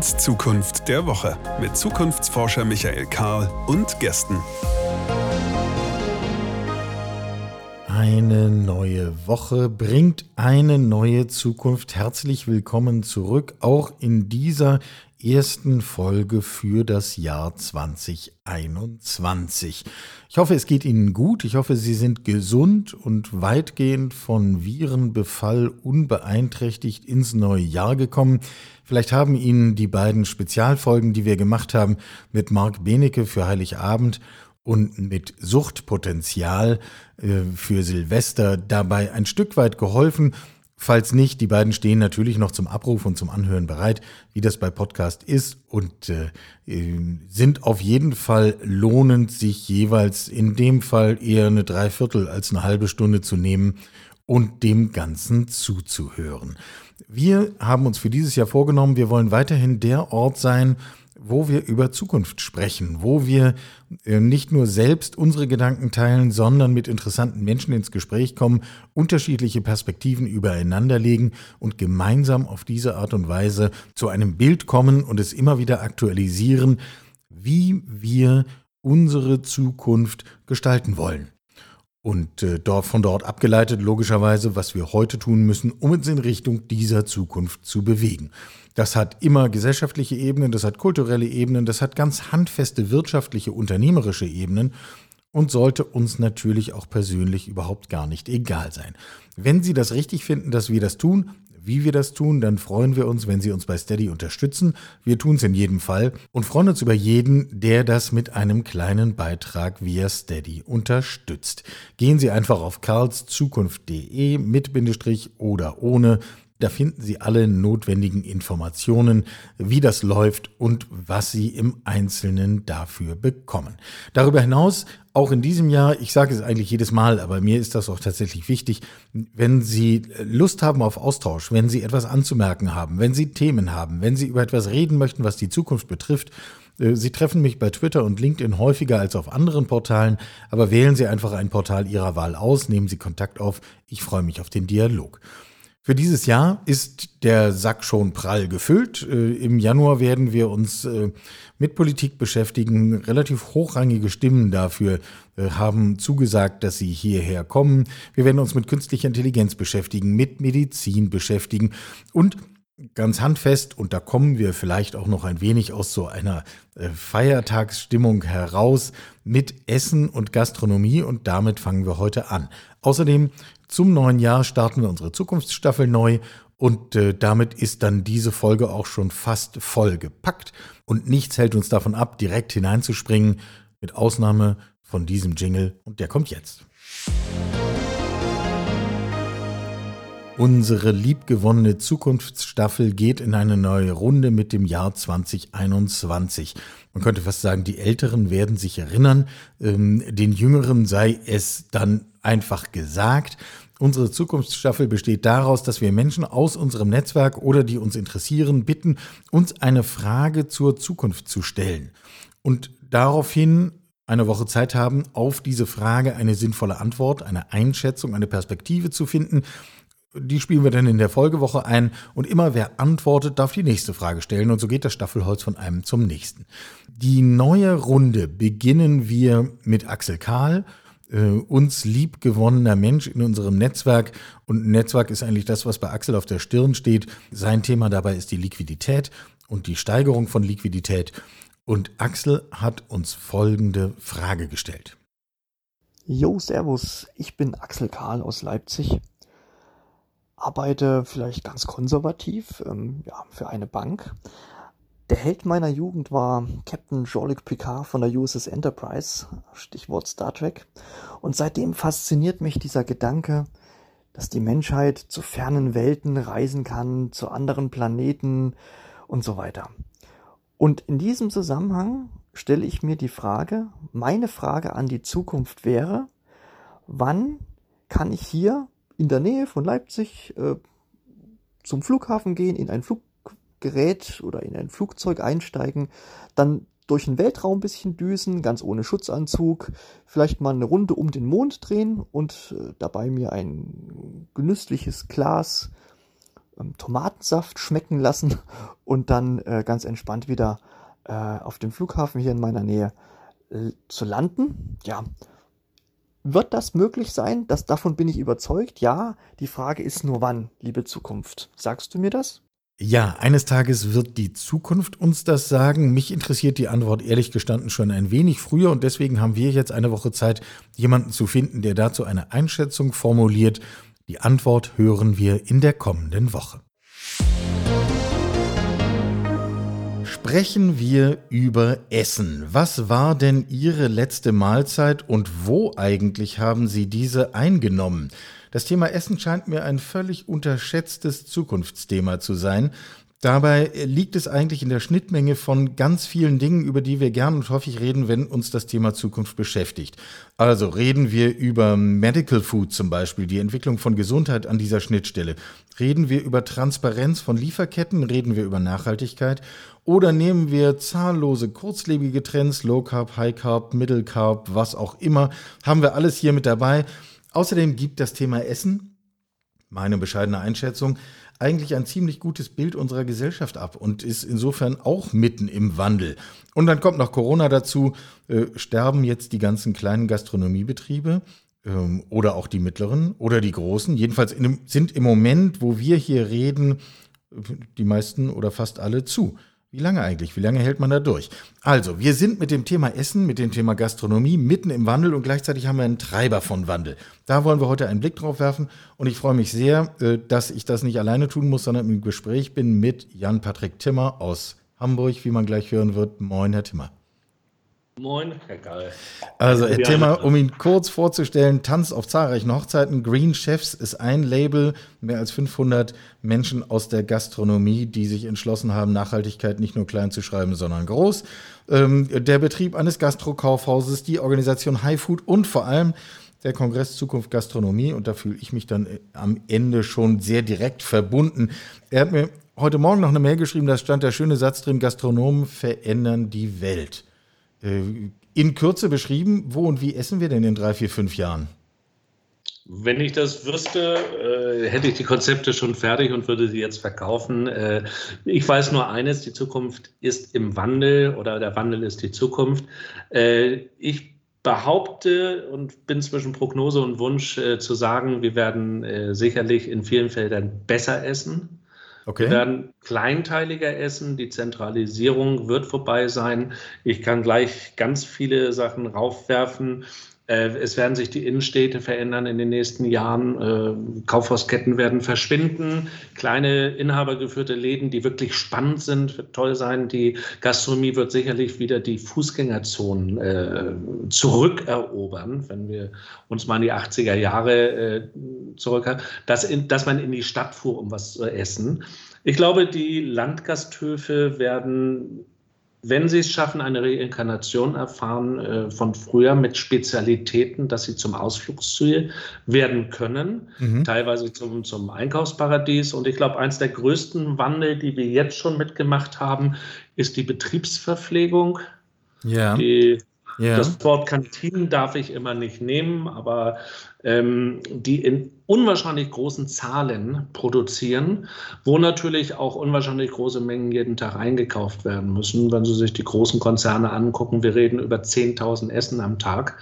Karls Zukunft der Woche mit Zukunftsforscher Michael Karl und Gästen. Eine neue Woche bringt eine neue Zukunft. Herzlich willkommen zurück, auch in dieser ersten Folge für das Jahr 2021. Ich hoffe, es geht Ihnen gut. Ich hoffe, Sie sind gesund und weitgehend von Virenbefall unbeeinträchtigt ins neue Jahr gekommen. Vielleicht haben Ihnen die beiden Spezialfolgen, die wir gemacht haben mit Marc Benecke für Heiligabend und mit Suchtpotenzial für Silvester dabei ein Stück weit geholfen. Falls nicht, die beiden stehen natürlich noch zum Abruf und zum Anhören bereit, wie das bei Podcast ist und äh, sind auf jeden Fall lohnend, sich jeweils in dem Fall eher eine Dreiviertel als eine halbe Stunde zu nehmen und dem Ganzen zuzuhören. Wir haben uns für dieses Jahr vorgenommen, wir wollen weiterhin der Ort sein, wo wir über Zukunft sprechen, wo wir äh, nicht nur selbst unsere Gedanken teilen, sondern mit interessanten Menschen ins Gespräch kommen, unterschiedliche Perspektiven übereinander legen und gemeinsam auf diese Art und Weise zu einem Bild kommen und es immer wieder aktualisieren, wie wir unsere Zukunft gestalten wollen. Und äh, dort, von dort abgeleitet logischerweise, was wir heute tun müssen, um uns in Richtung dieser Zukunft zu bewegen. Das hat immer gesellschaftliche Ebenen, das hat kulturelle Ebenen, das hat ganz handfeste wirtschaftliche, unternehmerische Ebenen und sollte uns natürlich auch persönlich überhaupt gar nicht egal sein. Wenn Sie das richtig finden, dass wir das tun, wie wir das tun, dann freuen wir uns, wenn Sie uns bei Steady unterstützen. Wir tun es in jedem Fall und freuen uns über jeden, der das mit einem kleinen Beitrag via Steady unterstützt. Gehen Sie einfach auf karlszukunft.de mit Bindestrich oder ohne da finden Sie alle notwendigen Informationen, wie das läuft und was Sie im Einzelnen dafür bekommen. Darüber hinaus, auch in diesem Jahr, ich sage es eigentlich jedes Mal, aber mir ist das auch tatsächlich wichtig, wenn Sie Lust haben auf Austausch, wenn Sie etwas anzumerken haben, wenn Sie Themen haben, wenn Sie über etwas reden möchten, was die Zukunft betrifft, äh, Sie treffen mich bei Twitter und LinkedIn häufiger als auf anderen Portalen, aber wählen Sie einfach ein Portal Ihrer Wahl aus, nehmen Sie Kontakt auf. Ich freue mich auf den Dialog. Für dieses Jahr ist der Sack schon prall gefüllt. Äh, Im Januar werden wir uns äh, mit Politik beschäftigen. Relativ hochrangige Stimmen dafür äh, haben zugesagt, dass sie hierher kommen. Wir werden uns mit künstlicher Intelligenz beschäftigen, mit Medizin beschäftigen und ganz handfest, und da kommen wir vielleicht auch noch ein wenig aus so einer Feiertagsstimmung heraus, mit Essen und Gastronomie und damit fangen wir heute an. Außerdem zum neuen Jahr starten wir unsere Zukunftsstaffel neu und äh, damit ist dann diese Folge auch schon fast voll gepackt und nichts hält uns davon ab, direkt hineinzuspringen, mit Ausnahme von diesem Jingle und der kommt jetzt. Unsere liebgewonnene Zukunftsstaffel geht in eine neue Runde mit dem Jahr 2021. Man könnte fast sagen, die Älteren werden sich erinnern, ähm, den Jüngeren sei es dann einfach gesagt. Unsere Zukunftsstaffel besteht daraus, dass wir Menschen aus unserem Netzwerk oder die uns interessieren, bitten, uns eine Frage zur Zukunft zu stellen. Und daraufhin eine Woche Zeit haben, auf diese Frage eine sinnvolle Antwort, eine Einschätzung, eine Perspektive zu finden, die spielen wir dann in der Folgewoche ein und immer wer antwortet, darf die nächste Frage stellen und so geht das Staffelholz von einem zum nächsten. Die neue Runde beginnen wir mit Axel Kahl, äh, uns liebgewonnener Mensch in unserem Netzwerk und Netzwerk ist eigentlich das, was bei Axel auf der Stirn steht. Sein Thema dabei ist die Liquidität und die Steigerung von Liquidität und Axel hat uns folgende Frage gestellt. Jo, Servus, ich bin Axel Kahl aus Leipzig arbeite vielleicht ganz konservativ ähm, ja, für eine Bank. Der Held meiner Jugend war Captain Jean-Luc Picard von der USS Enterprise, Stichwort Star Trek. Und seitdem fasziniert mich dieser Gedanke, dass die Menschheit zu fernen Welten reisen kann, zu anderen Planeten und so weiter. Und in diesem Zusammenhang stelle ich mir die Frage, meine Frage an die Zukunft wäre, wann kann ich hier in der Nähe von Leipzig äh, zum Flughafen gehen, in ein Fluggerät oder in ein Flugzeug einsteigen, dann durch den Weltraum ein bisschen düsen, ganz ohne Schutzanzug, vielleicht mal eine Runde um den Mond drehen und äh, dabei mir ein genüssliches Glas ähm, Tomatensaft schmecken lassen und dann äh, ganz entspannt wieder äh, auf dem Flughafen hier in meiner Nähe äh, zu landen. Ja, wird das möglich sein? Das, davon bin ich überzeugt. Ja, die Frage ist nur wann, liebe Zukunft. Sagst du mir das? Ja, eines Tages wird die Zukunft uns das sagen. Mich interessiert die Antwort ehrlich gestanden schon ein wenig früher und deswegen haben wir jetzt eine Woche Zeit, jemanden zu finden, der dazu eine Einschätzung formuliert. Die Antwort hören wir in der kommenden Woche. Sprechen wir über Essen. Was war denn Ihre letzte Mahlzeit und wo eigentlich haben Sie diese eingenommen? Das Thema Essen scheint mir ein völlig unterschätztes Zukunftsthema zu sein. Dabei liegt es eigentlich in der Schnittmenge von ganz vielen Dingen, über die wir gern und häufig reden, wenn uns das Thema Zukunft beschäftigt. Also reden wir über Medical Food zum Beispiel, die Entwicklung von Gesundheit an dieser Schnittstelle. Reden wir über Transparenz von Lieferketten, reden wir über Nachhaltigkeit oder nehmen wir zahllose kurzlebige Trends, Low Carb, High Carb, Middle Carb, was auch immer, haben wir alles hier mit dabei. Außerdem gibt das Thema Essen, meine bescheidene Einschätzung, eigentlich ein ziemlich gutes Bild unserer Gesellschaft ab und ist insofern auch mitten im Wandel. Und dann kommt noch Corona dazu, äh, sterben jetzt die ganzen kleinen Gastronomiebetriebe ähm, oder auch die mittleren oder die großen. Jedenfalls in, sind im Moment, wo wir hier reden, die meisten oder fast alle zu. Wie lange eigentlich? Wie lange hält man da durch? Also, wir sind mit dem Thema Essen, mit dem Thema Gastronomie mitten im Wandel und gleichzeitig haben wir einen Treiber von Wandel. Da wollen wir heute einen Blick drauf werfen und ich freue mich sehr, äh, dass ich das nicht alleine tun muss, sondern im Gespräch bin mit Jan-Patrick Timmer aus Hamburg, wie man gleich hören wird. Moin, Herr Timmer. Moin, Herr Gall. Also, Herr Thema, um ihn kurz vorzustellen, Tanz auf zahlreichen Hochzeiten. Green Chefs ist ein Label, mehr als 500 Menschen aus der Gastronomie, die sich entschlossen haben, Nachhaltigkeit nicht nur klein zu schreiben, sondern groß. Ähm, der Betrieb eines Gastrokaufhauses, die Organisation High Food und vor allem der Kongress Zukunft Gastronomie. Und da fühle ich mich dann äh, am Ende schon sehr direkt verbunden. Er hat mir heute Morgen noch eine Mail geschrieben, da stand der schöne Satz drin, Gastronomen verändern die Welt. Äh, in Kürze beschrieben, wo und wie essen wir denn in drei, vier, fünf Jahren? Wenn ich das wüsste, äh, hätte ich die Konzepte schon fertig und würde sie jetzt verkaufen. Äh, ich weiß nur eines, die Zukunft ist im Wandel oder der Wandel ist die Zukunft. Ich behaupte und bin zwischen Prognose und Wunsch zu sagen, wir werden sicherlich in vielen Feldern besser essen. Okay. Wir werden kleinteiliger essen, die Zentralisierung wird vorbei sein. Ich kann gleich ganz viele Sachen raufwerfen. Äh, es werden sich die Innenstädte verändern in den nächsten Jahren. Äh, Kaufhausketten werden verschwinden. Kleine inhabergeführte Läden, die wirklich spannend sind, wird toll sein. Die Gastronomie wird sicherlich wieder die Fußgängerzonen äh, zurückerobern, wenn wir uns mal in die 80er Jahre zurückhalten, dass, dass man in die Stadt fuhr, um was zu essen. Ich glaube, die Landgasthöfe werden wenn sie es schaffen, eine Reinkarnation erfahren äh, von früher mit Spezialitäten, dass sie zum Ausflugsziel werden können, mhm. teilweise zum, zum Einkaufsparadies. Und ich glaube, eins der größten Wandel, die wir jetzt schon mitgemacht haben, ist die Betriebsverpflegung. Ja. Die ja. Das Wort Kantinen darf ich immer nicht nehmen, aber ähm, die in unwahrscheinlich großen Zahlen produzieren, wo natürlich auch unwahrscheinlich große Mengen jeden Tag eingekauft werden müssen. Wenn Sie sich die großen Konzerne angucken, wir reden über 10.000 Essen am Tag,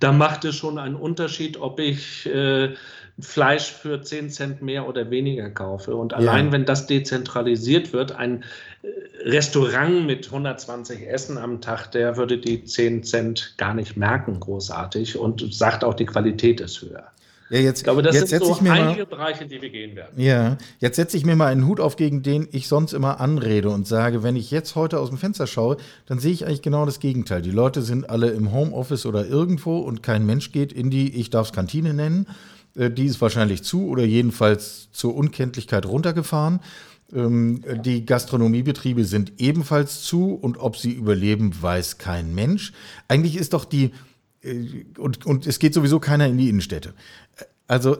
da macht es schon einen Unterschied, ob ich äh, Fleisch für 10 Cent mehr oder weniger kaufe. Und allein ja. wenn das dezentralisiert wird, ein äh, Restaurant mit 120 Essen am Tag, der würde die 10 Cent gar nicht merken, großartig. Und sagt auch, die Qualität ist höher. Ja, jetzt, ich glaube, das jetzt sind so einige mal, Bereiche, die wir gehen werden. Ja, jetzt setze ich mir mal einen Hut auf, gegen den ich sonst immer anrede und sage, wenn ich jetzt heute aus dem Fenster schaue, dann sehe ich eigentlich genau das Gegenteil. Die Leute sind alle im Homeoffice oder irgendwo und kein Mensch geht in die, ich darf es Kantine nennen, die ist wahrscheinlich zu oder jedenfalls zur Unkenntlichkeit runtergefahren. Ähm, die Gastronomiebetriebe sind ebenfalls zu und ob sie überleben, weiß kein Mensch. Eigentlich ist doch die, äh, und, und es geht sowieso keiner in die Innenstädte. Also,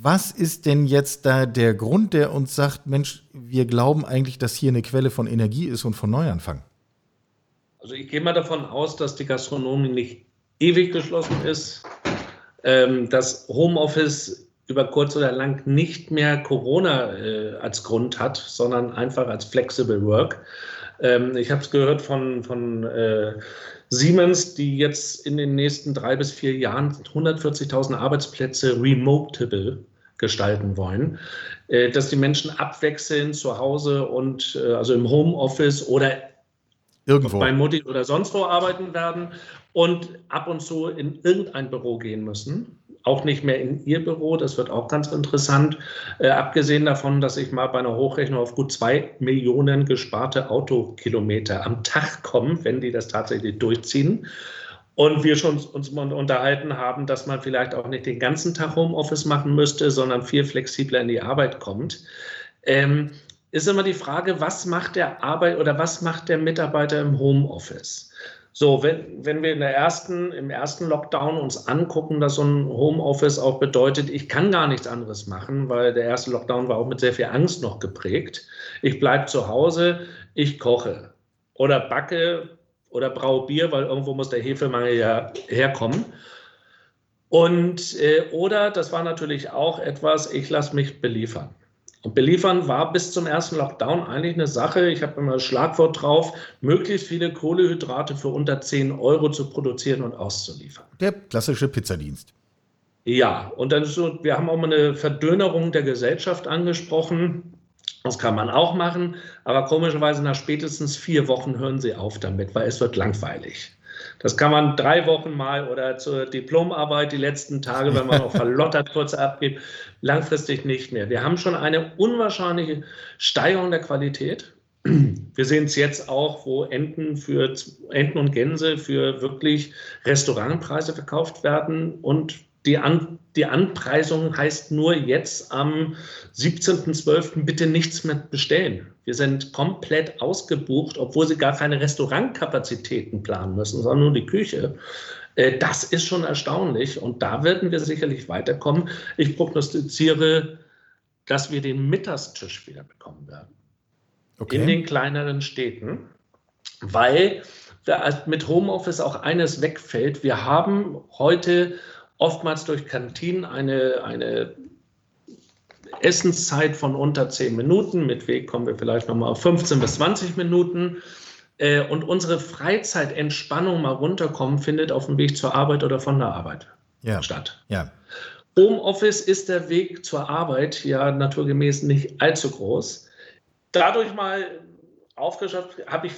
was ist denn jetzt da der Grund, der uns sagt, Mensch, wir glauben eigentlich, dass hier eine Quelle von Energie ist und von Neuanfang? Also ich gehe mal davon aus, dass die Gastronomie nicht ewig geschlossen ist ähm, das Homeoffice über kurz oder lang nicht mehr Corona äh, als Grund hat, sondern einfach als Flexible Work. Ähm, ich habe es gehört von, von äh, Siemens, die jetzt in den nächsten drei bis vier Jahren 140.000 Arbeitsplätze remotable gestalten wollen, äh, dass die Menschen abwechseln zu Hause und äh, also im Homeoffice oder irgendwo bei Mutti oder sonst wo arbeiten werden und ab und zu in irgendein Büro gehen müssen auch nicht mehr in ihr Büro. Das wird auch ganz interessant. Äh, abgesehen davon, dass ich mal bei einer Hochrechnung auf gut zwei Millionen gesparte Autokilometer am Tag komme, wenn die das tatsächlich durchziehen. Und wir schon uns unterhalten haben, dass man vielleicht auch nicht den ganzen Tag Homeoffice machen müsste, sondern viel flexibler in die Arbeit kommt. Ähm, ist immer die Frage, was macht der Arbeit oder was macht der Mitarbeiter im Homeoffice? So, wenn, wenn wir in der ersten, im ersten Lockdown uns angucken, dass so ein Homeoffice auch bedeutet, ich kann gar nichts anderes machen, weil der erste Lockdown war auch mit sehr viel Angst noch geprägt. Ich bleibe zu Hause, ich koche oder backe oder braue Bier, weil irgendwo muss der Hefemangel ja herkommen. Und äh, oder das war natürlich auch etwas, ich lasse mich beliefern. Und beliefern war bis zum ersten Lockdown eigentlich eine Sache. Ich habe immer das Schlagwort drauf, möglichst viele Kohlehydrate für unter 10 Euro zu produzieren und auszuliefern. Der klassische Pizzadienst. Ja, und dann so, wir haben auch mal eine Verdönerung der Gesellschaft angesprochen. Das kann man auch machen, aber komischerweise nach spätestens vier Wochen hören sie auf damit, weil es wird langweilig. Das kann man drei Wochen mal oder zur Diplomarbeit die letzten Tage, wenn man noch verlottert kurz abgibt, langfristig nicht mehr. Wir haben schon eine unwahrscheinliche Steigerung der Qualität. Wir sehen es jetzt auch, wo Enten für Enten und Gänse für wirklich Restaurantpreise verkauft werden und die, An die Anpreisung heißt nur jetzt am 17.12. bitte nichts mehr bestellen. Wir sind komplett ausgebucht, obwohl sie gar keine Restaurantkapazitäten planen müssen, sondern nur die Küche. Äh, das ist schon erstaunlich und da werden wir sicherlich weiterkommen. Ich prognostiziere, dass wir den Mittagstisch wieder bekommen werden. Okay. In den kleineren Städten, weil mit Homeoffice auch eines wegfällt. Wir haben heute oftmals durch Kantinen eine, eine Essenszeit von unter 10 Minuten. Mit Weg kommen wir vielleicht nochmal auf 15 bis 20 Minuten. Äh, und unsere Freizeitentspannung mal runterkommen, findet auf dem Weg zur Arbeit oder von der Arbeit ja. statt. Ja. Homeoffice ist der Weg zur Arbeit ja naturgemäß nicht allzu groß. Dadurch mal aufgeschafft, habe ich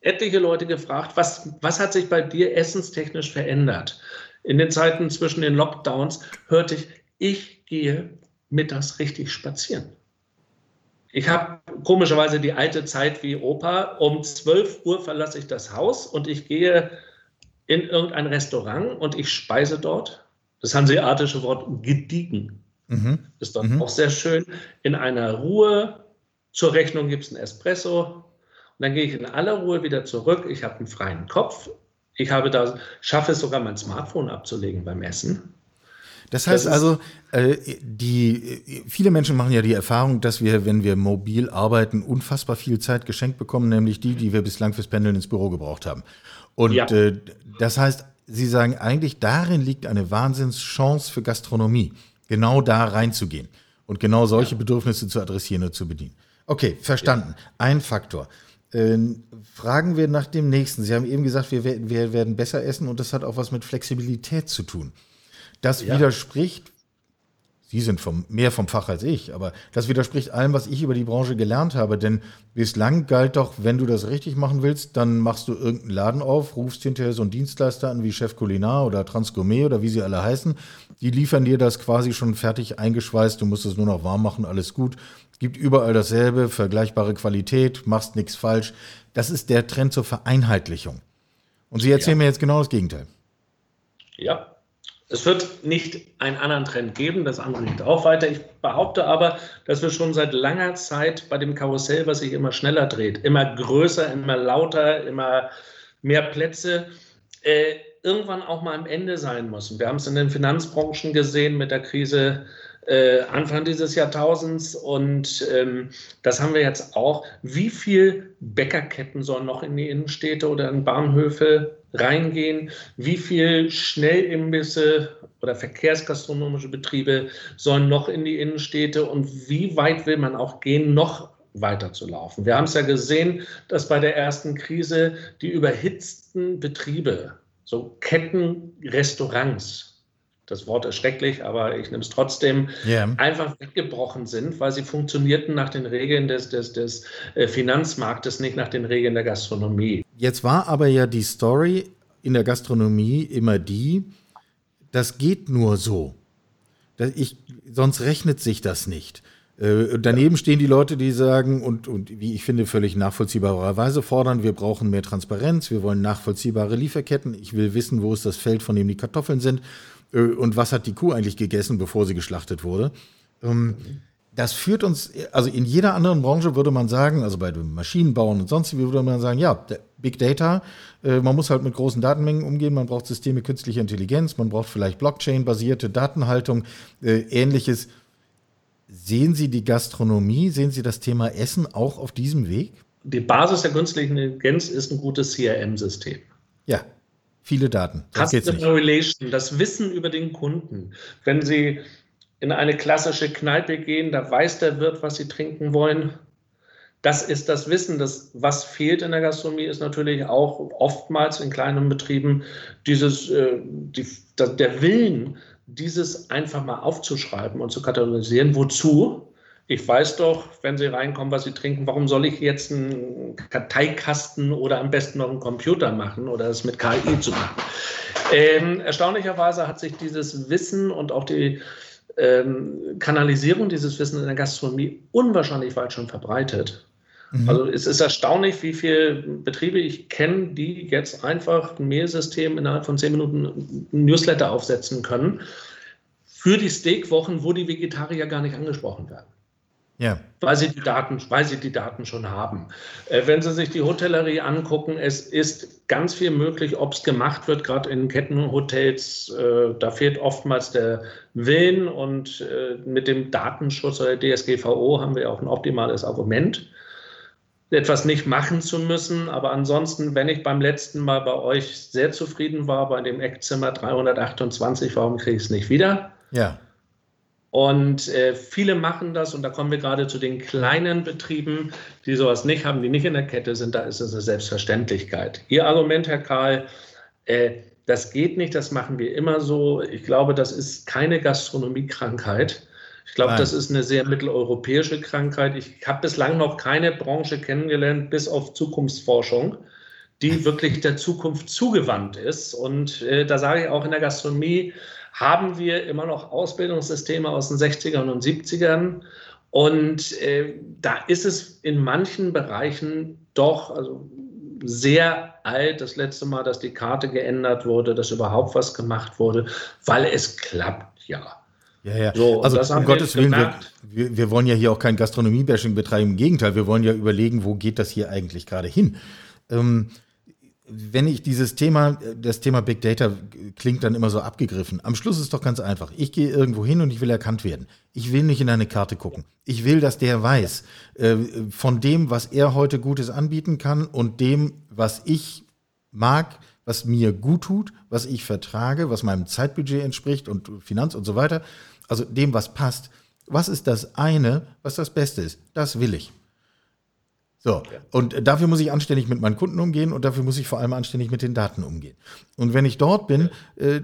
etliche Leute gefragt, was, was hat sich bei dir essenstechnisch verändert? In den Zeiten zwischen den Lockdowns hörte ich, ich gehe mittags richtig spazieren. Ich habe komischerweise die alte Zeit wie Opa. Um 12 Uhr verlasse ich das Haus und ich gehe in irgendein Restaurant und ich speise dort. Das hanseatische Wort gediegen. Mhm. Ist dort mhm. auch sehr schön. In einer Ruhe. Zur Rechnung gibt es ein Espresso. Und dann gehe ich in aller Ruhe wieder zurück. Ich habe einen freien Kopf. Ich habe da, schaffe es sogar, mein Smartphone abzulegen beim Essen. Das heißt das also, äh, die, viele Menschen machen ja die Erfahrung, dass wir, wenn wir mobil arbeiten, unfassbar viel Zeit geschenkt bekommen, nämlich die, die wir bislang fürs Pendeln ins Büro gebraucht haben. Und ja. äh, das heißt, Sie sagen eigentlich, darin liegt eine Wahnsinnschance für Gastronomie, genau da reinzugehen und genau solche ja. Bedürfnisse zu adressieren und zu bedienen. Okay, verstanden. Ja. Ein Faktor. Äh, fragen wir nach dem nächsten. Sie haben eben gesagt, wir, wir, werden besser essen und das hat auch was mit Flexibilität zu tun. Das ja. widerspricht, Sie sind vom, mehr vom Fach als ich, aber das widerspricht allem, was ich über die Branche gelernt habe. Denn bislang galt doch, wenn du das richtig machen willst, dann machst du irgendeinen Laden auf, rufst hinterher so einen Dienstleister an wie Chef Culinar oder Transgourmet oder wie sie alle heißen. Die liefern dir das quasi schon fertig eingeschweißt, du musst es nur noch warm machen, alles gut. Gibt überall dasselbe, vergleichbare Qualität, machst nichts falsch. Das ist der Trend zur Vereinheitlichung. Und Sie erzählen ja. mir jetzt genau das Gegenteil. Ja, es wird nicht einen anderen Trend geben, das andere geht auch weiter. Ich behaupte aber, dass wir schon seit langer Zeit bei dem Karussell, was sich immer schneller dreht, immer größer, immer lauter, immer mehr Plätze, äh, irgendwann auch mal am Ende sein müssen. Wir haben es in den Finanzbranchen gesehen mit der Krise äh, Anfang dieses Jahrtausends. Und ähm, das haben wir jetzt auch. Wie viel Bäckerketten sollen noch in die Innenstädte oder in Bahnhöfe reingehen? Wie viel Schnellimbisse oder verkehrsgastronomische Betriebe sollen noch in die Innenstädte? Und wie weit will man auch gehen, noch weiterzulaufen? Wir haben es ja gesehen, dass bei der ersten Krise die überhitzten Betriebe, so Kettenrestaurants, das Wort ist schrecklich, aber ich nehme es trotzdem, yeah. einfach weggebrochen sind, weil sie funktionierten nach den Regeln des, des, des äh, Finanzmarktes, nicht nach den Regeln der Gastronomie. Jetzt war aber ja die Story in der Gastronomie immer die, das geht nur so. Ich, sonst rechnet sich das nicht. Äh, daneben stehen die Leute, die sagen und, und wie ich finde völlig nachvollziehbarerweise fordern, wir brauchen mehr Transparenz, wir wollen nachvollziehbare Lieferketten, ich will wissen, wo ist das Feld, von dem die Kartoffeln sind und was hat die Kuh eigentlich gegessen, bevor sie geschlachtet wurde. Ähm, das führt uns, also in jeder anderen Branche würde man sagen, also bei dem Maschinenbauen und sonst wie würde man sagen, ja, Big Data, äh, man muss halt mit großen Datenmengen umgehen, man braucht Systeme künstlicher Intelligenz, man braucht vielleicht Blockchain-basierte Datenhaltung, äh, ähnliches. Sehen Sie die Gastronomie, sehen Sie das Thema Essen auch auf diesem Weg? Die Basis der künstlichen Intelligenz ist ein gutes CRM-System. Ja, viele Daten. Das Customer Relation, das Wissen über den Kunden. Wenn Sie in eine klassische Kneipe gehen, da weiß der Wirt, was Sie trinken wollen. Das ist das Wissen. Das, was fehlt in der Gastronomie, ist natürlich auch oftmals in kleinen Betrieben dieses, äh, die, der Willen, dieses einfach mal aufzuschreiben und zu katalogisieren. Wozu? Ich weiß doch, wenn Sie reinkommen, was Sie trinken, warum soll ich jetzt einen Karteikasten oder am besten noch einen Computer machen oder es mit KI zu machen? Ähm, erstaunlicherweise hat sich dieses Wissen und auch die ähm, Kanalisierung dieses Wissens in der Gastronomie unwahrscheinlich weit schon verbreitet. Mhm. Also es ist erstaunlich, wie viele Betriebe ich kenne, die jetzt einfach ein Mehlsystem innerhalb von zehn Minuten ein Newsletter aufsetzen können für die Steakwochen, wo die Vegetarier gar nicht angesprochen werden. Ja. Weil sie die Daten, weil sie die Daten schon haben. Äh, wenn Sie sich die Hotellerie angucken, es ist ganz viel möglich, ob es gemacht wird, gerade in Kettenhotels. Äh, da fehlt oftmals der Willen und äh, mit dem Datenschutz oder DSGVO haben wir auch ein optimales Argument etwas nicht machen zu müssen. Aber ansonsten, wenn ich beim letzten Mal bei euch sehr zufrieden war, bei dem Eckzimmer 328, warum kriege ich es nicht wieder? Ja. Und äh, viele machen das und da kommen wir gerade zu den kleinen Betrieben, die sowas nicht haben, die nicht in der Kette sind. Da ist es eine Selbstverständlichkeit. Ihr Argument, Herr Karl, äh, das geht nicht, das machen wir immer so. Ich glaube, das ist keine Gastronomiekrankheit. Ich glaube, das ist eine sehr mitteleuropäische Krankheit. Ich habe bislang noch keine Branche kennengelernt, bis auf Zukunftsforschung, die wirklich der Zukunft zugewandt ist. Und äh, da sage ich auch in der Gastronomie, haben wir immer noch Ausbildungssysteme aus den 60ern und 70ern. Und äh, da ist es in manchen Bereichen doch also sehr alt, das letzte Mal, dass die Karte geändert wurde, dass überhaupt was gemacht wurde, weil es klappt ja. Ja, ja. So, also um Gottes Willen, wir, wir, wir, wollen ja hier auch kein Gastronomie-Bashing betreiben. Im Gegenteil, wir wollen ja überlegen, wo geht das hier eigentlich gerade hin. Ähm, wenn ich dieses Thema, das Thema Big Data klingt dann immer so abgegriffen. Am Schluss ist es doch ganz einfach. Ich gehe irgendwo hin und ich will erkannt werden. Ich will nicht in eine Karte gucken. Ich will, dass der weiß, äh, von dem, was er heute Gutes anbieten kann und dem, was ich mag, was mir gut tut, was ich vertrage, was meinem Zeitbudget entspricht und Finanz und so weiter. Also dem, was passt. Was ist das eine, was das Beste ist? Das will ich. So, und dafür muss ich anständig mit meinen Kunden umgehen und dafür muss ich vor allem anständig mit den Daten umgehen. Und wenn ich dort bin, äh,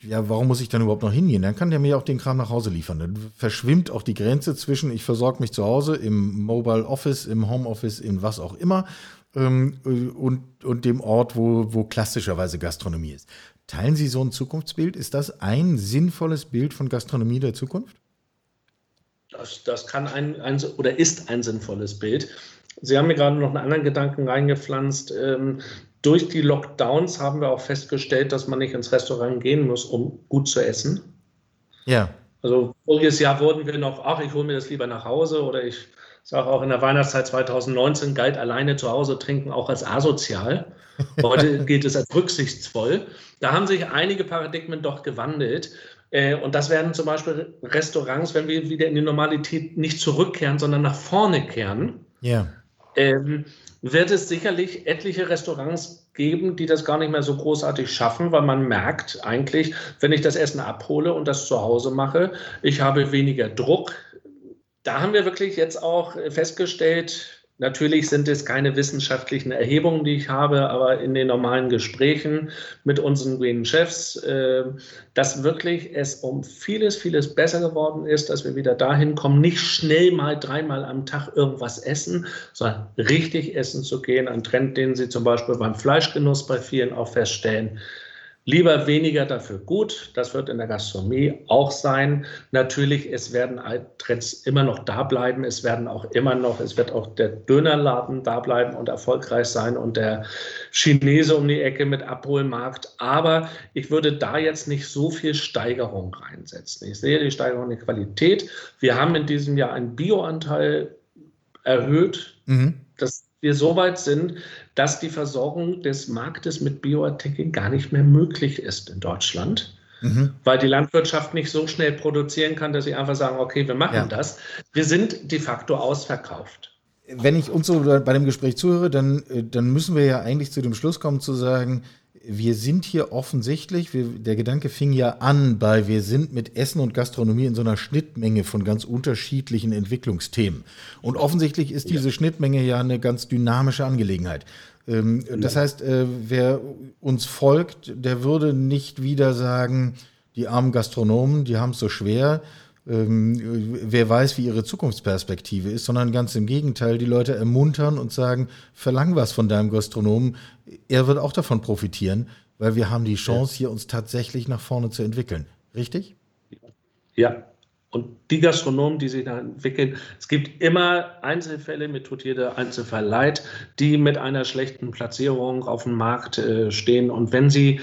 ja, warum muss ich dann überhaupt noch hingehen? Dann kann der mir auch den Kram nach Hause liefern. Dann verschwimmt auch die Grenze zwischen, ich versorge mich zu Hause im Mobile Office, im Home Office, in was auch immer ähm, und, und dem Ort, wo, wo klassischerweise Gastronomie ist. Teilen Sie so ein Zukunftsbild? Ist das ein sinnvolles Bild von Gastronomie der Zukunft? Das, das kann ein, ein oder ist ein sinnvolles Bild. Sie haben mir gerade noch einen anderen Gedanken reingepflanzt. Ähm, durch die Lockdowns haben wir auch festgestellt, dass man nicht ins Restaurant gehen muss, um gut zu essen. Ja. Also voriges Jahr wurden wir noch, ach, ich hole mir das lieber nach Hause oder ich sage auch in der Weihnachtszeit 2019 galt alleine zu Hause trinken auch als asozial. Heute gilt es als rücksichtsvoll. Da haben sich einige Paradigmen doch gewandelt. Äh, und das werden zum Beispiel Restaurants, wenn wir wieder in die Normalität nicht zurückkehren, sondern nach vorne kehren. Ja. Ähm, wird es sicherlich etliche Restaurants geben, die das gar nicht mehr so großartig schaffen, weil man merkt eigentlich, wenn ich das Essen abhole und das zu Hause mache, ich habe weniger Druck. Da haben wir wirklich jetzt auch festgestellt, Natürlich sind es keine wissenschaftlichen Erhebungen, die ich habe, aber in den normalen Gesprächen mit unseren grünen Chefs, äh, dass wirklich es um vieles, vieles besser geworden ist, dass wir wieder dahin kommen, nicht schnell mal dreimal am Tag irgendwas essen, sondern richtig essen zu gehen. Ein Trend, den Sie zum Beispiel beim Fleischgenuss bei vielen auch feststellen. Lieber weniger dafür gut. Das wird in der Gastronomie auch sein. Natürlich, es werden Trends immer noch da bleiben. Es werden auch immer noch, es wird auch der Dönerladen da bleiben und erfolgreich sein und der Chinese um die Ecke mit Abholmarkt. Aber ich würde da jetzt nicht so viel Steigerung reinsetzen. Ich sehe die Steigerung in der Qualität. Wir haben in diesem Jahr einen Bioanteil erhöht. Mhm. Das wir so weit sind, dass die Versorgung des Marktes mit Bioartikeln gar nicht mehr möglich ist in Deutschland. Mhm. Weil die Landwirtschaft nicht so schnell produzieren kann, dass sie einfach sagen, okay, wir machen ja. das. Wir sind de facto ausverkauft. Wenn ich uns so bei dem Gespräch zuhöre, dann, äh, dann müssen wir ja eigentlich zu dem Schluss kommen zu sagen, wir sind hier offensichtlich, wir, der Gedanke fing ja an bei, wir sind mit Essen und Gastronomie in so einer Schnittmenge von ganz unterschiedlichen Entwicklungsthemen. Und offensichtlich ist diese ja. Schnittmenge ja eine ganz dynamische Angelegenheit. Ähm, ja. Das heißt, äh, wer uns folgt, der würde nicht wieder sagen, die armen Gastronomen, die haben es so schwer, ähm, wer weiß, wie ihre Zukunftsperspektive ist, sondern ganz im Gegenteil, die Leute ermuntern und sagen, verlang was von deinem Gastronomen. Er wird auch davon profitieren, weil wir haben die Chance, hier uns tatsächlich nach vorne zu entwickeln. Richtig? Ja. Und die Gastronomen, die sich da entwickeln, es gibt immer Einzelfälle, mir tut jeder Einzelfall leid, die mit einer schlechten Platzierung auf dem Markt äh, stehen. Und wenn sie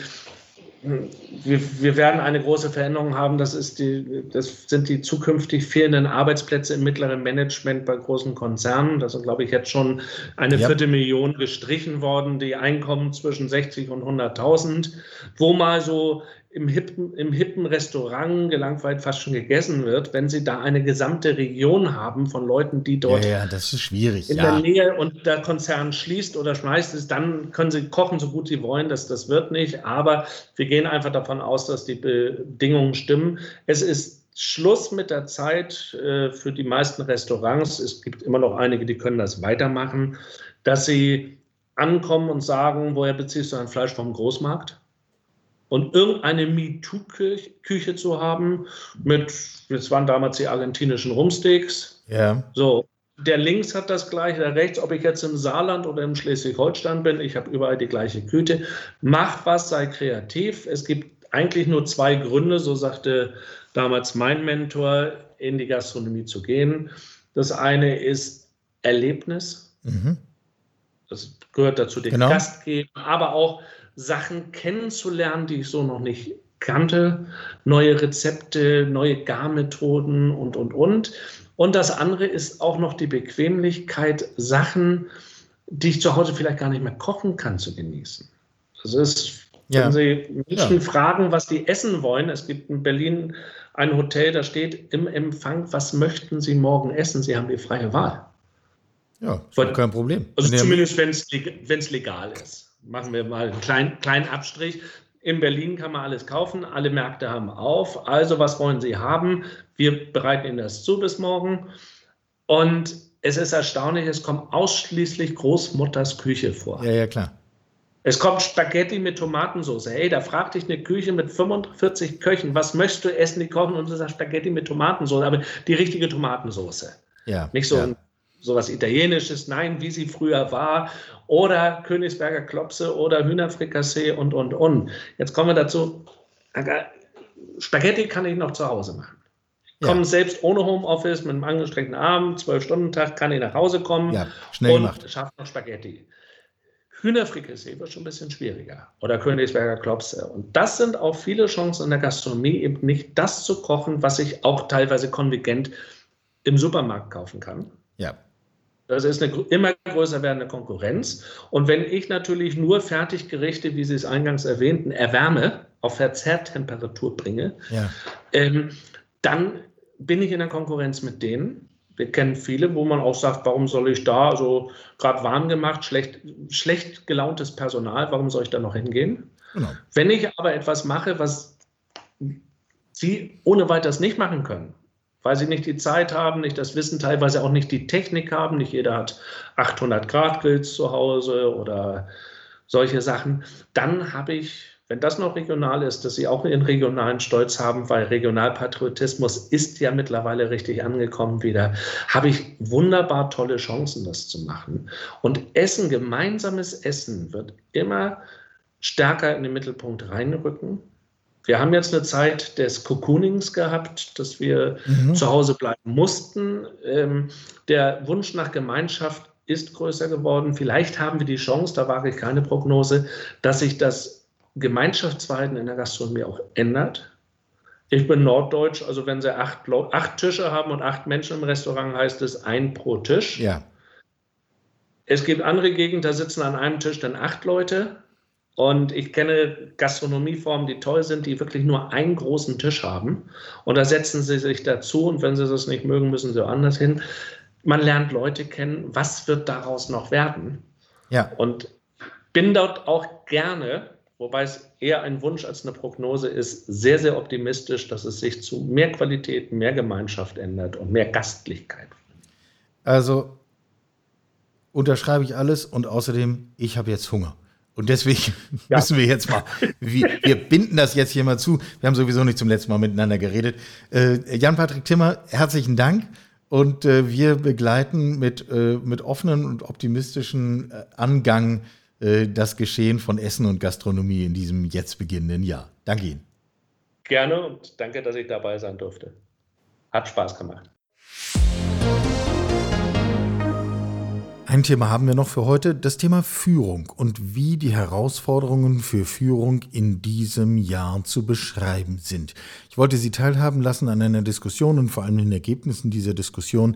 wir, wir, werden eine große Veränderung haben. Das, ist die, das sind die zukünftig fehlenden Arbeitsplätze im mittleren Management bei großen Konzernen. Das sind, glaube ich, jetzt schon eine ja. Viertelmillion gestrichen worden, die Einkommen zwischen 60 und 100.000, wo mal so im hippen, im hippen Restaurant gelangweilt fast schon gegessen wird, wenn sie da eine gesamte Region haben von Leuten, die dort ja, ja das ist schwierig, in ja. der Nähe und der Konzern schließt oder schmeißt es, dann können sie kochen, so gut sie wollen, das, das wird nicht. Aber wir gehen einfach davon aus, dass die Bedingungen stimmen. Es ist Schluss mit der Zeit äh, für die meisten Restaurants. Es gibt immer noch einige, die können das weitermachen, dass sie ankommen und sagen, woher beziehst du dein Fleisch vom Großmarkt? Und irgendeine MeToo-Küche zu haben mit, das waren damals die argentinischen Rumsteaks. Ja. So, der links hat das gleiche, der rechts, ob ich jetzt im Saarland oder im Schleswig-Holstein bin, ich habe überall die gleiche Küche. Mach was, sei kreativ. Es gibt eigentlich nur zwei Gründe, so sagte damals mein Mentor, in die Gastronomie zu gehen. Das eine ist Erlebnis. Mhm. Das gehört dazu, den genau. Gast geben, aber auch Sachen kennenzulernen, die ich so noch nicht kannte, neue Rezepte, neue Garmethoden und, und, und. Und das andere ist auch noch die Bequemlichkeit, Sachen, die ich zu Hause vielleicht gar nicht mehr kochen kann, zu genießen. Das ist, ja. wenn Sie Menschen ja. fragen, was die essen wollen, es gibt in Berlin ein Hotel, da steht im Empfang, was möchten Sie morgen essen? Sie haben die freie Wahl. Ja, ist kein Problem. Also zumindest, wenn es legal ist machen wir mal einen kleinen, kleinen Abstrich. In Berlin kann man alles kaufen, alle Märkte haben auf. Also, was wollen Sie haben? Wir bereiten Ihnen das zu bis morgen. Und es ist erstaunlich, es kommt ausschließlich Großmutters Küche vor. Ja, ja, klar. Es kommt Spaghetti mit Tomatensauce. Hey, da fragt dich eine Küche mit 45 Köchen, was möchtest du essen? Die kochen und du sagst Spaghetti mit Tomatensauce, aber die richtige Tomatensauce. Ja. Nicht so ja. ein sowas Italienisches, nein, wie sie früher war, oder Königsberger Klopse oder Hühnerfrikassee und, und, und. Jetzt kommen wir dazu, Spaghetti kann ich noch zu Hause machen. Ich komme selbst ohne Homeoffice mit einem angestrengten Abend, zwölf Stunden Tag, kann ich nach Hause kommen ja, schnell und schaffe noch Spaghetti. Hühnerfrikassee wird schon ein bisschen schwieriger. Oder Königsberger Klopse. Und das sind auch viele Chancen in der Gastronomie, eben nicht das zu kochen, was ich auch teilweise kontingent im Supermarkt kaufen kann. Ja Das ist eine immer größer werdende Konkurrenz. Und wenn ich natürlich nur Fertiggerichte, wie Sie es eingangs erwähnten, erwärme, auf Verzehrtemperatur bringe, ja. ähm, dann bin ich in der Konkurrenz mit denen. Wir kennen viele, wo man auch sagt, warum soll ich da so gerade warm gemacht, schlecht, schlecht gelauntes Personal, warum soll ich da noch hingehen? Genau. Wenn ich aber etwas mache, was Sie ohne weiteres nicht machen können, weil sie nicht die Zeit haben, nicht das Wissen, teilweise auch nicht die Technik haben. Nicht jeder hat 800 Grad Grills zu Hause oder solche Sachen. Dann habe ich, wenn das noch regional ist, dass sie auch ihren regionalen Stolz haben, weil Regionalpatriotismus ist ja mittlerweile richtig angekommen wieder, habe ich wunderbar tolle Chancen, das zu machen. Und Essen, gemeinsames Essen wird immer stärker in den Mittelpunkt reinrücken. Wir haben jetzt eine Zeit des Cocoonings gehabt, dass wir mhm. zu Hause bleiben mussten. Ähm, der Wunsch nach Gemeinschaft ist größer geworden. Vielleicht haben wir die Chance, da wage ich keine Prognose, dass sich das Gemeinschaftsverhalten in der Gastronomie auch ändert. Ich bin norddeutsch, also wenn Sie acht, acht Tische haben und acht Menschen im Restaurant, heißt es ein pro Tisch. Ja. Es gibt andere Gegenden, da sitzen an einem Tisch dann acht Leute. Und ich kenne Gastronomieformen, die toll sind, die wirklich nur einen großen Tisch haben. Und da setzen sie sich dazu und wenn sie das nicht mögen, müssen sie anders hin. Man lernt Leute kennen. Was wird daraus noch werden? Ja. Und bin dort auch gerne, wobei es eher ein Wunsch als eine Prognose ist, sehr, sehr optimistisch, dass es sich zu mehr Qualität, mehr Gemeinschaft ändert und mehr Gastlichkeit. Also unterschreibe ich alles und außerdem, ich habe jetzt Hunger. Und deswegen ja. müssen wir jetzt mal, wir, wir, binden das jetzt hier mal zu. Wir haben sowieso nicht zum letzten Mal miteinander geredet. Äh, Jan-Patrick Timmer, herzlichen Dank. Und äh, wir begleiten mit, äh, mit offenen und optimistischen äh, Angang äh, das Geschehen von Essen und Gastronomie in diesem jetzt beginnenden Jahr. Danke Ihnen. Gerne und danke, dass ich dabei sein durfte. Hat Spaß gemacht. Ein Thema haben wir noch für heute, das Thema Führung und wie die Herausforderungen für Führung in diesem Jahr zu beschreiben sind. Ich wollte Sie teilhaben lassen an einer Diskussion und vor allem den Ergebnissen dieser Diskussion,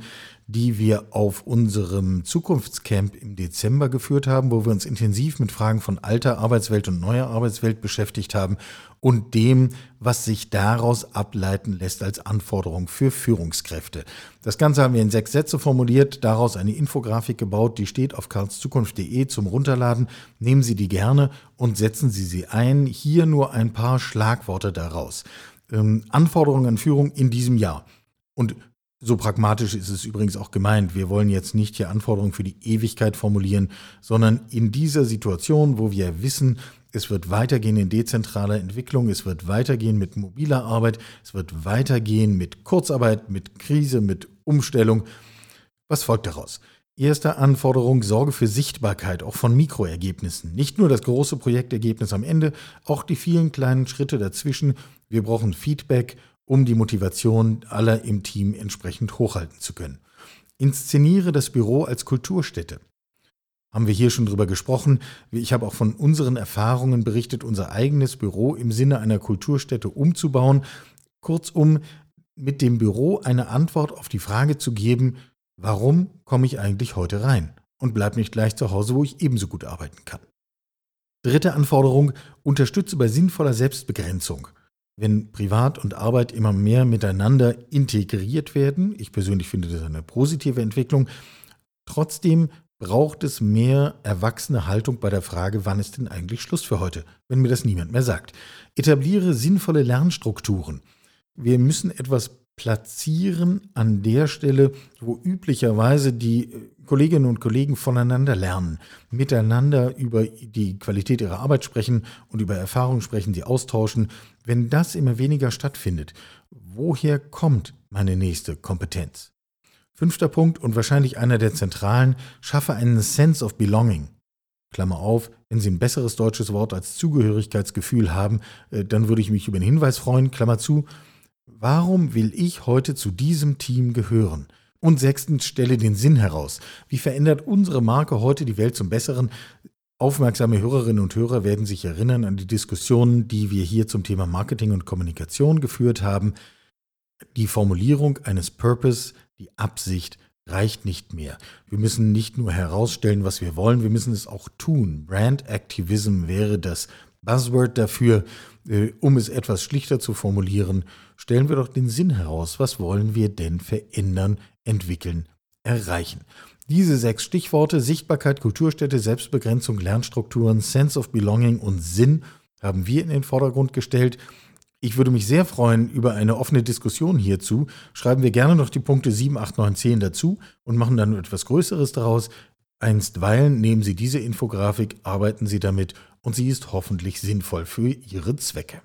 die wir auf unserem Zukunftscamp im Dezember geführt haben, wo wir uns intensiv mit Fragen von alter Arbeitswelt und neuer Arbeitswelt beschäftigt haben und dem, was sich daraus ableiten lässt als Anforderung für Führungskräfte. Das Ganze haben wir in sechs Sätze formuliert, daraus eine Infografik gebaut, die steht auf karlszukunft.de zum Runterladen. Nehmen Sie die gerne und setzen Sie sie ein. Hier nur ein paar Schlagworte daraus. Ähm, Anforderungen an Führung in diesem Jahr. Und so pragmatisch ist es übrigens auch gemeint. Wir wollen jetzt nicht hier Anforderungen für die Ewigkeit formulieren, sondern in dieser Situation, wo wir wissen, es wird weitergehen in dezentraler Entwicklung, es wird weitergehen mit mobiler Arbeit, es wird weitergehen mit Kurzarbeit, mit Krise, mit Umstellung. Was folgt daraus? Erste Anforderung, Sorge für Sichtbarkeit, auch von Mikroergebnissen. Nicht nur das große Projektergebnis am Ende, auch die vielen kleinen Schritte dazwischen. Wir brauchen Feedback um die Motivation aller im Team entsprechend hochhalten zu können. Inszeniere das Büro als Kulturstätte. Haben wir hier schon drüber gesprochen. Ich habe auch von unseren Erfahrungen berichtet, unser eigenes Büro im Sinne einer Kulturstätte umzubauen. Kurzum, mit dem Büro eine Antwort auf die Frage zu geben, warum komme ich eigentlich heute rein und bleib nicht gleich zu Hause, wo ich ebenso gut arbeiten kann. Dritte Anforderung, unterstütze bei sinnvoller Selbstbegrenzung wenn Privat und Arbeit immer mehr miteinander integriert werden. Ich persönlich finde das eine positive Entwicklung. Trotzdem braucht es mehr erwachsene Haltung bei der Frage, wann ist denn eigentlich Schluss für heute, wenn mir das niemand mehr sagt. Etabliere sinnvolle Lernstrukturen. Wir müssen etwas platzieren an der Stelle, wo üblicherweise die äh, Kolleginnen und Kollegen voneinander lernen, miteinander über die Qualität ihrer Arbeit sprechen und über Erfahrungen sprechen, sie austauschen. Wenn das immer weniger stattfindet, woher kommt meine nächste Kompetenz? Fünfter Punkt und wahrscheinlich einer der zentralen, schaffe einen Sense of Belonging. Klammer auf, wenn Sie ein besseres deutsches Wort als Zugehörigkeitsgefühl haben, äh, dann würde ich mich über einen Hinweis freuen, Klammer zu, Warum will ich heute zu diesem Team gehören? Und sechstens, stelle den Sinn heraus. Wie verändert unsere Marke heute die Welt zum Besseren? Aufmerksame Hörerinnen und Hörer werden sich erinnern an die Diskussionen, die wir hier zum Thema Marketing und Kommunikation geführt haben. Die Formulierung eines Purpose, die Absicht reicht nicht mehr. Wir müssen nicht nur herausstellen, was wir wollen, wir müssen es auch tun. Brand Activism wäre das Buzzword dafür. Äh, um es etwas schlichter zu formulieren, stellen wir doch den Sinn heraus. Was wollen wir denn verändern, entwickeln, erreichen? Diese sechs Stichworte Sichtbarkeit, Kulturstätte, Selbstbegrenzung, Lernstrukturen, Sense of Belonging und Sinn haben wir in den Vordergrund gestellt. Ich würde mich sehr freuen über eine offene Diskussion hierzu. Schreiben wir gerne noch die Punkte 7, 8, 9, 10 dazu und machen dann etwas Größeres daraus. Einstweilen nehmen Sie diese Infografik, arbeiten Sie damit und sie ist hoffentlich sinnvoll für Ihre Zwecke.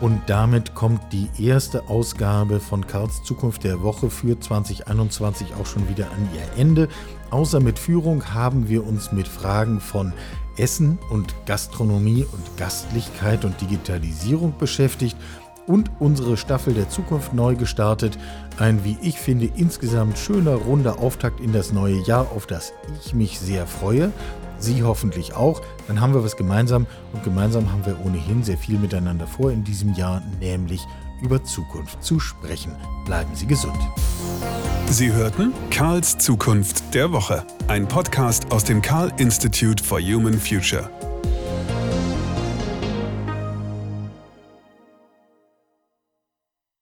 Und damit kommt die erste Ausgabe von Karls Zukunft der Woche für 2021 auch schon wieder an ihr Ende. Außer mit Führung haben wir uns mit Fragen von Essen und Gastronomie und Gastlichkeit und Digitalisierung beschäftigt und unsere Staffel der Zukunft neu gestartet. Ein, wie ich finde, insgesamt schöner, runder Auftakt in das neue Jahr, auf das ich mich sehr freue. Sie hoffentlich auch. Dann haben wir was gemeinsam und gemeinsam haben wir ohnehin sehr viel miteinander vor in diesem Jahr, nämlich über Zukunft zu sprechen. Bleiben Sie gesund. Sie hörten Karls Zukunft der Woche, ein Podcast aus dem Karl Institute for Human Future.